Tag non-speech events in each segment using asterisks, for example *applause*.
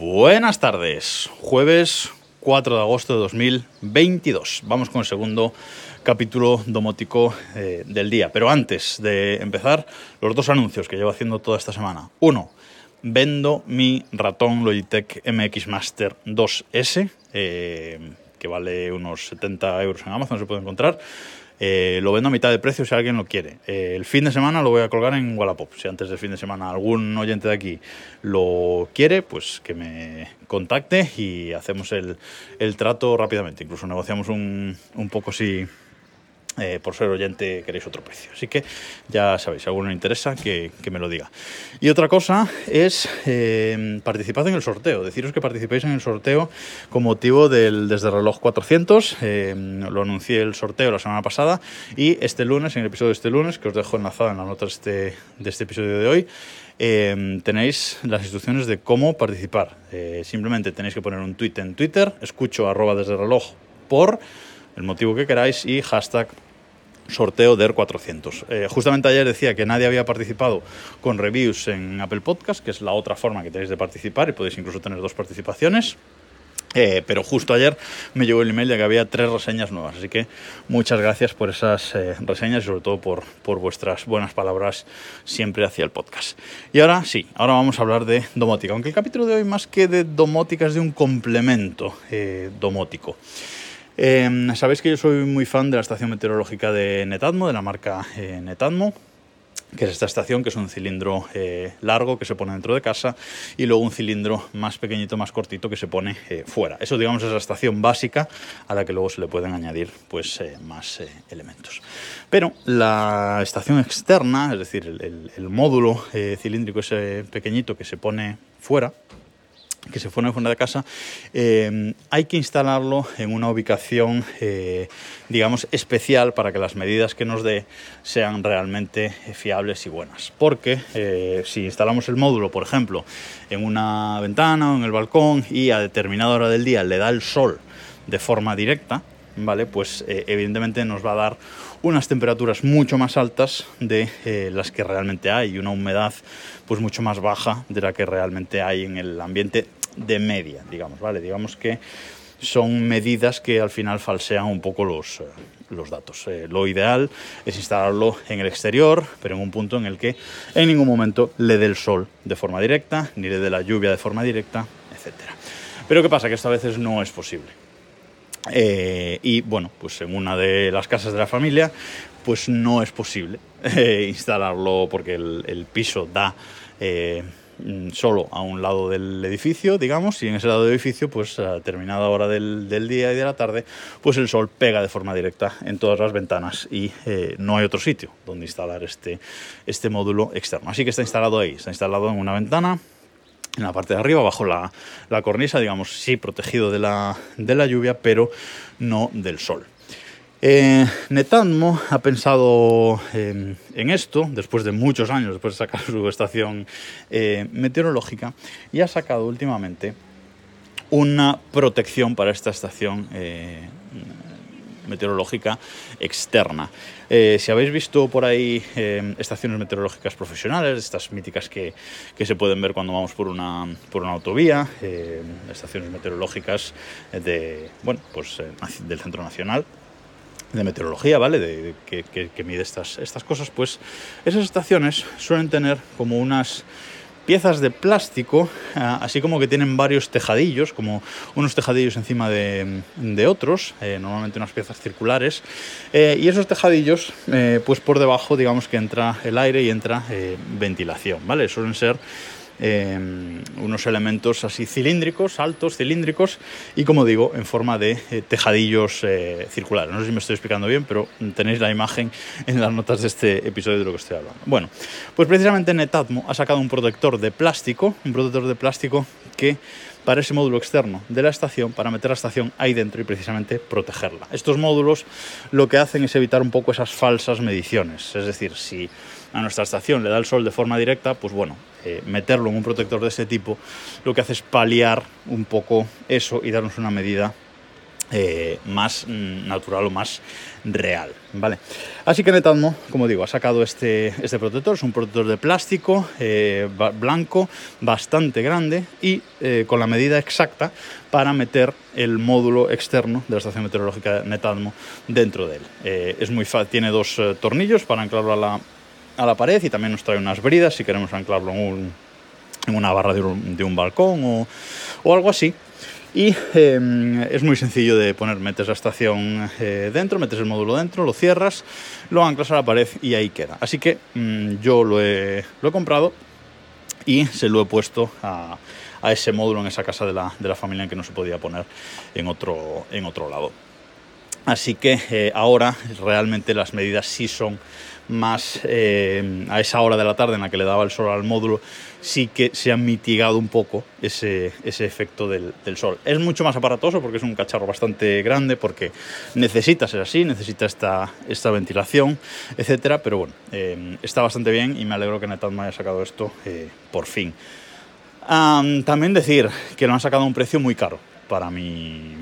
Buenas tardes, jueves 4 de agosto de 2022. Vamos con el segundo capítulo domótico eh, del día. Pero antes de empezar, los dos anuncios que llevo haciendo toda esta semana. Uno, vendo mi ratón Logitech MX Master 2S, eh, que vale unos 70 euros en Amazon, se puede encontrar. Eh, lo vendo a mitad de precio si alguien lo quiere. Eh, el fin de semana lo voy a colgar en Wallapop. Si antes del fin de semana algún oyente de aquí lo quiere, pues que me contacte y hacemos el, el trato rápidamente. Incluso negociamos un, un poco si, eh, por ser oyente queréis otro precio. Así que ya sabéis, si alguno le interesa, que, que, me lo diga. Y otra cosa es eh, participad en el sorteo. Deciros que participéis en el sorteo con motivo del Desde Reloj 400. Eh, lo anuncié el sorteo la semana pasada y este lunes, en el episodio de este lunes, que os dejo enlazado en las notas este, de este episodio de hoy, eh, tenéis las instrucciones de cómo participar. Simplemente tenéis que poner un tweet en Twitter, escucho arroba desde reloj por el motivo que queráis y hashtag sorteo DER 400. Eh, justamente ayer decía que nadie había participado con reviews en Apple Podcast, que es la otra forma que tenéis de participar y podéis incluso tener dos participaciones. Eh, pero justo ayer me llegó el email de que había tres reseñas nuevas, así que muchas gracias por esas eh, reseñas y sobre todo por, por, vuestras buenas palabras siempre hacia el podcast. Y ahora sí, ahora vamos a hablar de domótica, aunque el capítulo de hoy más que de domótica es de un complemento eh, domótico. Eh, Sabéis que yo soy muy fan de la estación meteorológica de Netatmo, de la marca eh, Netatmo, que es esta estación, que es un cilindro eh, largo que se pone dentro de casa y luego un cilindro más pequeñito, más cortito que se pone eh, fuera. Eso, digamos, es la estación básica a la que luego se le pueden añadir pues, eh, más elementos. Pero la estación externa, es decir, el, el, el módulo cilíndrico ese pequeñito que se pone fuera, que se pone fuera de casa, eh, hay que instalarlo en una ubicación, eh, digamos, especial para que las medidas que nos dé sean realmente fiables y buenas. Porque eh, si instalamos el módulo, por ejemplo, en una ventana o en el balcón y a determinada hora del día le da el sol de forma directa, ¿vale? Pues eh, evidentemente nos va a dar unas temperaturas mucho más altas de eh, las que realmente hay y una humedad pues mucho más baja de la que realmente hay en el ambiente de media, digamos, ¿vale? Digamos que son medidas que al final falsean un poco los, eh, los datos. Lo ideal es instalarlo en el exterior, pero en un punto en el que en ningún momento le dé el sol de forma directa, ni le dé la lluvia de forma directa, etc. Pero ¿qué pasa? Que esto a veces no es posible. Eh, y bueno, pues en una de las casas de la familia, pues no es posible *laughs* eh, instalarlo porque el, piso da eh, solo a un lado del edificio, digamos, y en ese lado del edificio, pues a determinada hora del, día y de la tarde, pues el sol pega de forma directa en todas las ventanas y no hay otro sitio donde instalar este, este módulo externo. Así que está instalado ahí, está instalado en una ventana en la parte de arriba, bajo la, la cornisa, digamos, sí protegido de la, de la, lluvia, pero no del sol. Eh, Netatmo ha pensado eh, en esto, después de muchos años, después de sacar su estación eh, meteorológica, y ha sacado últimamente una protección para esta estación meteorológica externa. Eh, si habéis visto por ahí eh, estaciones meteorológicas profesionales, estas míticas que, que, se pueden ver cuando vamos por una, por una autovía, eh, estaciones meteorológicas de, bueno, pues, del Centro Nacional de meteorología, ¿vale? De, que, que, que, mide estas, estas cosas, pues esas estaciones suelen tener como unas piezas de plástico, así como que tienen varios tejadillos, como unos tejadillos encima de, otros, eh, normalmente unas piezas circulares, eh, y esos tejadillos, eh, pues por debajo, digamos que entra el aire y entra ventilación, ¿vale? Suelen ser eh, unos elementos así cilíndricos, altos, cilíndricos, y como digo, en forma de eh, tejadillos eh, circulares. No sé si me estoy explicando bien, pero tenéis la imagen en las notas de este episodio de lo que estoy hablando. Bueno, pues precisamente Netatmo ha sacado un protector de plástico, un protector de plástico que para ese módulo externo de la estación, para meter la estación ahí dentro y precisamente protegerla. Estos módulos lo que hacen es evitar un poco esas falsas mediciones, es decir, si a nuestra estación le da el sol de forma directa, pues bueno, eh, meterlo en un protector de este tipo lo que hace es paliar un poco eso y darnos una medida eh, más mm, natural o más real, ¿vale? Así que Netatmo, como digo, ha sacado este, este protector, es un protector de plástico eh, blanco, bastante grande y eh, con la medida exacta para meter el módulo externo de la estación meteorológica Netatmo dentro de él. es muy tiene dos tornillos para anclarlo a la, a la, pared y también nos trae unas bridas si queremos anclarlo en, una barra de un, balcón o, algo así y em, es muy sencillo de poner, metes la estación eh, dentro, metes el módulo dentro, lo cierras, lo anclas a la pared y ahí queda. Así que mm, yo lo he, comprado y se lo he puesto a, a ese módulo en esa casa de la, de la, familia en que no se podía poner en otro, en otro lado. Así que eh, ahora realmente las medidas sí son más eh, a esa hora de la tarde en la que le daba el sol al módulo, sí que se ha mitigado un poco ese, ese efecto del, del, sol. Es mucho más aparatoso porque es un cacharro bastante grande, porque necesita ser así, necesita esta, esta ventilación, etcétera, pero bueno, eh, está bastante bien y me alegro que Netatmo haya sacado esto eh, por fin. También decir que lo han sacado a un precio muy caro para mi,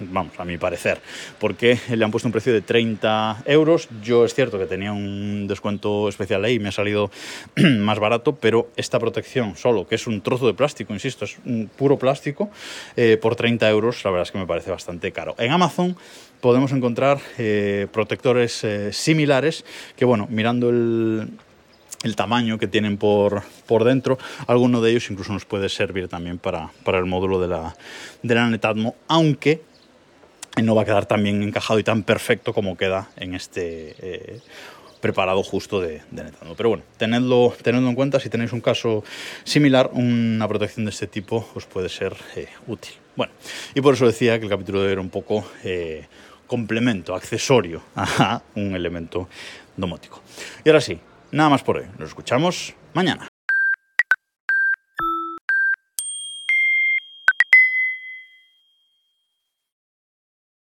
vamos, a mi parecer, porque le han puesto un precio de 30 euros. Yo es cierto que tenía un descuento especial ahí y me ha salido *clears throat* más barato, pero esta protección solo, que es un trozo de plástico, insisto, es un puro plástico, eh, por 30 euros, la verdad es que me parece bastante caro. En Amazon podemos encontrar eh, protectores eh, similares que, bueno, mirando el, tamaño que tienen por, por dentro. Alguno de ellos incluso nos puede servir también para, para el módulo de la, de la Netatmo, aunque no va a quedar tan bien encajado y tan perfecto como queda en este eh, preparado justo de, de Netatmo. Pero bueno, tenedlo, tenedlo en cuenta, si tenéis un caso similar, una protección de este tipo os puede ser eh, útil. Bueno, y por eso decía que el capítulo de hoy era un poco eh, complemento, accesorio *laughs* a un elemento domótico. Y ahora sí, Nada más por hoy. Nos escuchamos mañana.